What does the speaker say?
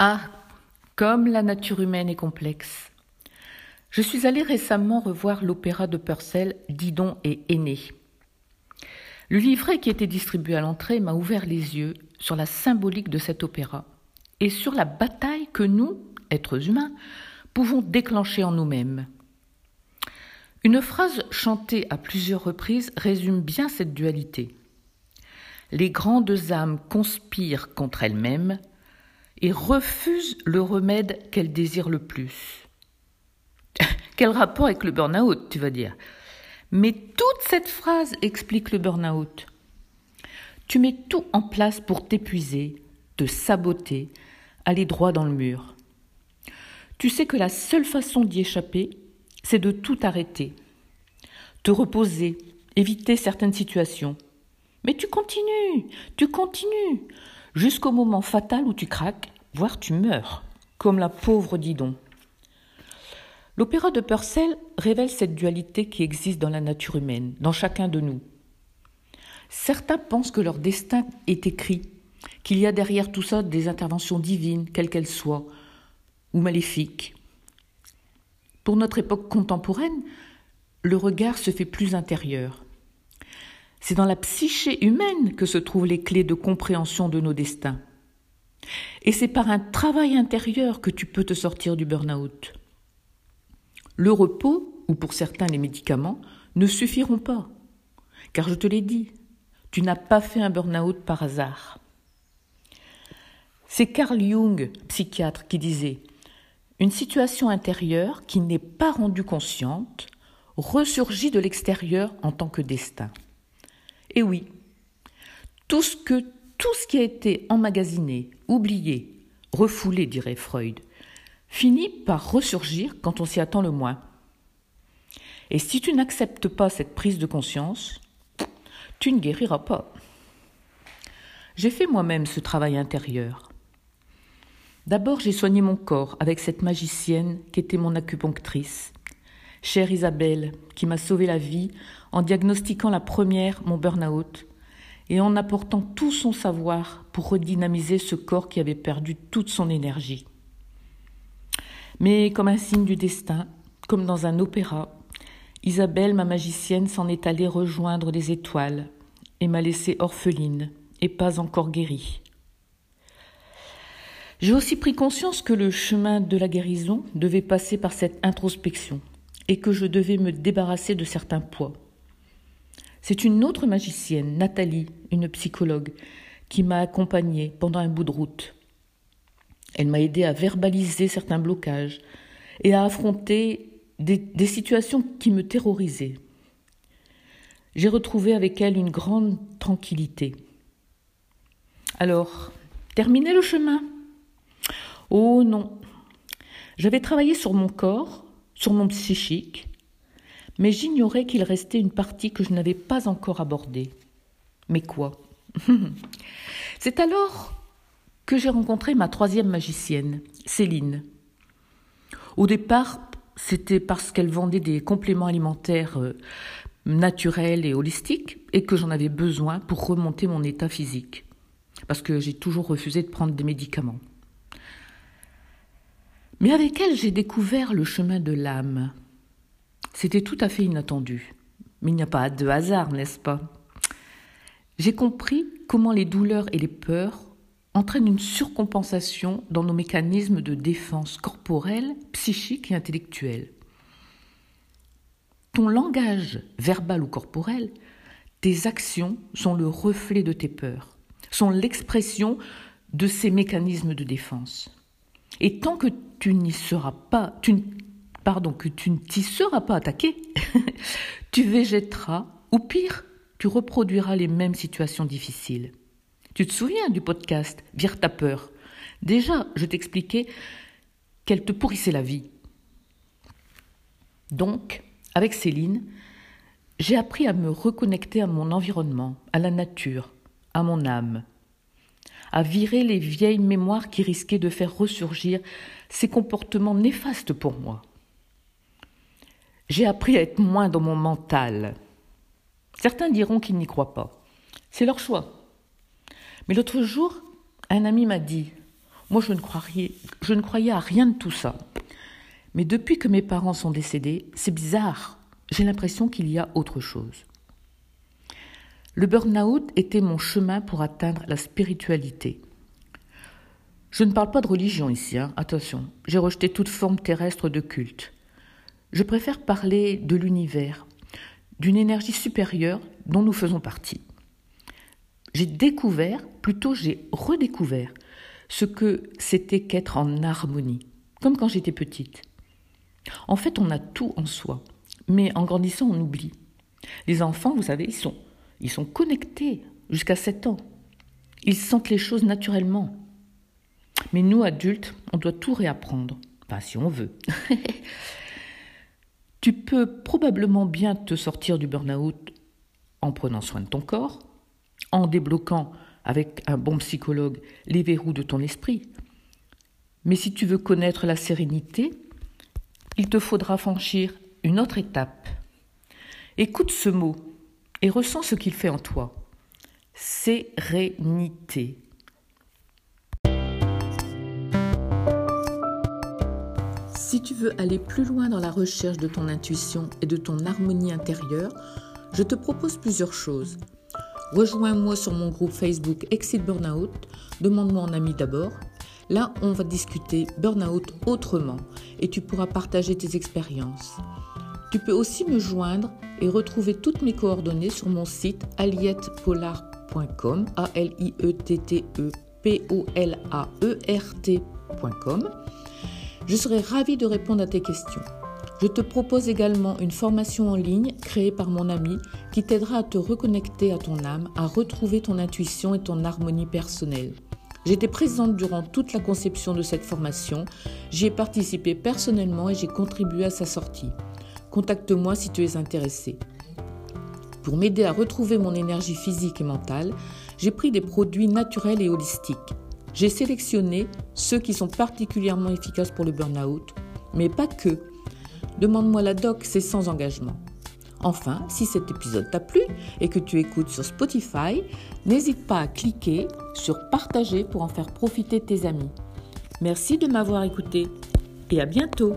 Ah, comme la nature humaine est complexe. Je suis allée récemment revoir l'opéra de Purcell, Didon et Aîné. Le livret qui était distribué à l'entrée m'a ouvert les yeux sur la symbolique de cet opéra et sur la bataille que nous, êtres humains, pouvons déclencher en nous-mêmes. Une phrase chantée à plusieurs reprises résume bien cette dualité. Les grandes âmes conspirent contre elles-mêmes et refusent le remède qu'elles désirent le plus. Quel rapport avec le burn-out, tu vas dire? Mais toute cette phrase explique le burn-out. Tu mets tout en place pour t'épuiser, te saboter, aller droit dans le mur. Tu sais que la seule façon d'y échapper, c'est de tout arrêter, te reposer, éviter certaines situations. Mais tu continues, tu continues, jusqu'au moment fatal où tu craques, voire tu meurs, comme la pauvre Didon. L'opéra de Purcell révèle cette dualité qui existe dans la nature humaine, dans chacun de nous. Certains pensent que leur destin est écrit, qu'il y a derrière tout ça des interventions divines, quelles qu'elles soient, ou maléfiques. Pour notre époque contemporaine, le regard se fait plus intérieur. C'est dans la psyché humaine que se trouvent les clés de compréhension de nos destins. Et c'est par un travail intérieur que tu peux te sortir du burn-out. Le repos, ou pour certains les médicaments, ne suffiront pas. Car je te l'ai dit, tu n'as pas fait un burn-out par hasard. C'est Carl Jung, psychiatre, qui disait Une situation intérieure qui n'est pas rendue consciente ressurgit de l'extérieur en tant que destin. Et oui, tout ce, que, tout ce qui a été emmagasiné, oublié, refoulé, dirait Freud, finit par ressurgir quand on s'y attend le moins. Et si tu n'acceptes pas cette prise de conscience, tu ne guériras pas. J'ai fait moi-même ce travail intérieur. D'abord, j'ai soigné mon corps avec cette magicienne qui était mon acupunctrice, chère Isabelle, qui m'a sauvé la vie en diagnostiquant la première mon burn-out et en apportant tout son savoir pour redynamiser ce corps qui avait perdu toute son énergie. Mais comme un signe du destin, comme dans un opéra, Isabelle, ma magicienne, s'en est allée rejoindre les étoiles et m'a laissée orpheline et pas encore guérie. J'ai aussi pris conscience que le chemin de la guérison devait passer par cette introspection et que je devais me débarrasser de certains poids. C'est une autre magicienne, Nathalie, une psychologue, qui m'a accompagnée pendant un bout de route. Elle m'a aidé à verbaliser certains blocages et à affronter des, situations qui me terrorisaient. J'ai retrouvé avec elle une grande tranquillité. Alors, terminer le chemin? Oh non. J'avais travaillé sur mon corps, sur mon psychique, mais j'ignorais qu'il restait une partie que je n'avais pas encore abordée. Mais quoi? C'est alors que j'ai rencontré ma troisième magicienne, Céline. Au départ, c'était parce qu'elle vendait des compléments alimentaires euh, naturels et holistiques et que j'en avais besoin pour remonter mon état physique. Parce que j'ai toujours refusé de prendre des médicaments. Mais avec elle, j'ai découvert le chemin de l'âme. C'était tout à fait inattendu. Mais il n'y a pas de hasard, n'est-ce pas? J'ai compris comment les douleurs et les peurs entraîne une surcompensation dans nos mécanismes de défense corporelle, psychique et intellectuelle. Ton langage verbal ou corporel, tes actions sont le reflet de tes peurs, sont l'expression de ces mécanismes de défense. Et tant que tu n'y seras pas, tu, pardon, que tu ne t'y seras pas attaqué, tu végéteras, ou pire, tu reproduiras les mêmes situations difficiles. Tu te souviens du podcast Vire ta peur Déjà, je t'expliquais qu'elle te pourrissait la vie. Donc, avec Céline, j'ai appris à me reconnecter à mon environnement, à la nature, à mon âme, à virer les vieilles mémoires qui risquaient de faire ressurgir ces comportements néfastes pour moi. J'ai appris à être moins dans mon mental. Certains diront qu'ils n'y croient pas. C'est leur choix. Mais l'autre jour, un ami m'a dit Moi, je ne, croyais, je ne croyais à rien de tout ça. Mais depuis que mes parents sont décédés, c'est bizarre. J'ai l'impression qu'il y a autre chose. Le burn-out était mon chemin pour atteindre la spiritualité. Je ne parle pas de religion ici, hein. attention. J'ai rejeté toute forme terrestre de culte. Je préfère parler de l'univers, d'une énergie supérieure dont nous faisons partie. J'ai découvert, plutôt j'ai redécouvert, ce que c'était qu'être en harmonie, comme quand j'étais petite. En fait, on a tout en soi, mais en grandissant, on oublie. Les enfants, vous savez, ils sont, ils sont connectés jusqu'à 7 ans. Ils sentent les choses naturellement. Mais nous, adultes, on doit tout réapprendre. Enfin, si on veut. tu peux probablement bien te sortir du burn-out en prenant soin de ton corps, en débloquant avec un bon psychologue les verrous de ton esprit. Mais si tu veux connaître la sérénité, il te faudra franchir une autre étape. Écoute ce mot et ressens ce qu'il fait en toi. Sérénité. Si tu veux aller plus loin dans la recherche de ton intuition et de ton harmonie intérieure, je te propose plusieurs choses. Rejoins-moi sur mon groupe Facebook Exit Burnout, demande-moi en ami d'abord. Là, on va discuter Burnout autrement et tu pourras partager tes expériences. Tu peux aussi me joindre et retrouver toutes mes coordonnées sur mon site aliettepolar.com, a l i e t t e p o l a e r. Je serai ravie de répondre à tes questions. Je te propose également une formation en ligne créée par mon ami qui t'aidera à te reconnecter à ton âme, à retrouver ton intuition et ton harmonie personnelle. J'étais présente durant toute la conception de cette formation, j'y ai participé personnellement et j'ai contribué à sa sortie. Contacte-moi si tu es intéressé. Pour m'aider à retrouver mon énergie physique et mentale, j'ai pris des produits naturels et holistiques. J'ai sélectionné ceux qui sont particulièrement efficaces pour le burn-out, mais pas que. Demande-moi la doc, c'est sans engagement. Enfin, si cet épisode t'a plu et que tu écoutes sur Spotify, n'hésite pas à cliquer sur partager pour en faire profiter tes amis. Merci de m'avoir écouté et à bientôt.